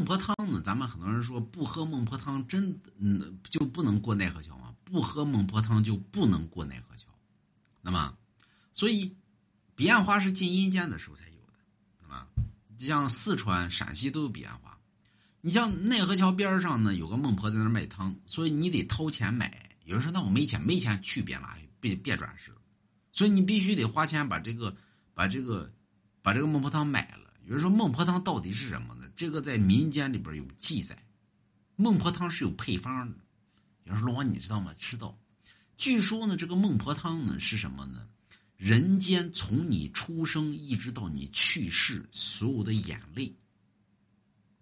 孟婆汤呢，咱们很多人说不喝孟婆汤真嗯就不能过奈何桥吗？不喝孟婆汤就不能过奈何桥。那么，所以彼岸花是进阴间的时候才有的。那么，像四川、陕西都有彼岸花。你像奈何桥边上呢，有个孟婆在那卖汤，所以你得掏钱买。有人说：“那我没钱，没钱去别拉，别别转世。”所以你必须得花钱把这个、把这个、把这个孟婆汤买了。有人说孟婆汤到底是什么呢？这个在民间里边有记载，孟婆汤是有配方的。有人说龙王你知道吗？知道。据说呢，这个孟婆汤呢是什么呢？人间从你出生一直到你去世，所有的眼泪。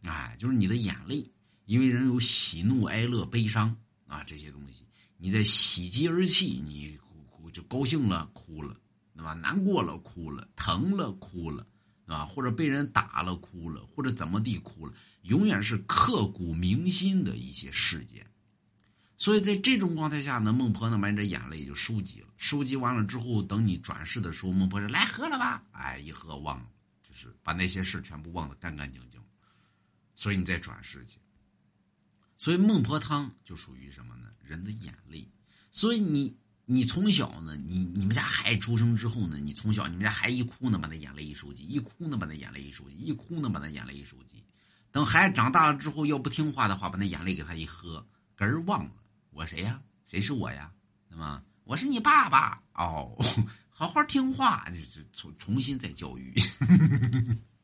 哎，就是你的眼泪，因为人有喜怒哀乐悲伤啊这些东西，你在喜极而泣，你就高兴了哭了，对吧？难过了哭了，疼了哭了，啊？或者被人打了哭了，或者怎么地哭了，永远是刻骨铭心的一些事件。所以在这种状态下呢，孟婆呢把你这眼泪就收集了，收集完了之后，等你转世的时候，孟婆说：“来喝了吧。”哎，一喝忘了，就是把那些事全部忘得干干净净。所以你再转世去，所以孟婆汤就属于什么呢？人的眼泪。所以你你从小呢，你你们家孩子出生之后呢，你从小你们家孩子一哭呢，把那眼泪一收集；一哭呢，把那眼泪一收集；一哭呢，把那眼泪一收集。等孩子长大了之后，要不听话的话，把那眼泪给他一喝，根儿忘了我谁呀？谁是我呀？那么我是你爸爸哦，好好听话，就重重新再教育。